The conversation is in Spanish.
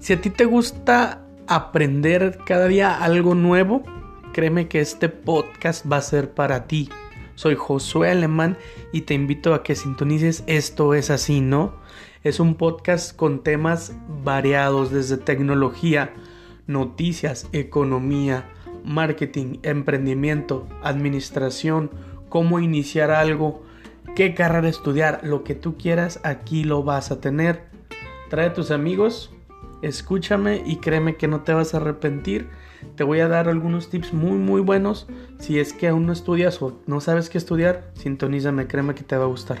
Si a ti te gusta aprender cada día algo nuevo, créeme que este podcast va a ser para ti. Soy Josué Alemán y te invito a que sintonices Esto es así, ¿no? Es un podcast con temas variados desde tecnología, noticias, economía, marketing, emprendimiento, administración, cómo iniciar algo, qué carrera estudiar, lo que tú quieras, aquí lo vas a tener. Trae a tus amigos escúchame y créeme que no te vas a arrepentir. Te voy a dar algunos tips muy muy buenos. Si es que aún no estudias o no sabes qué estudiar, sintonízame, créeme que te va a gustar.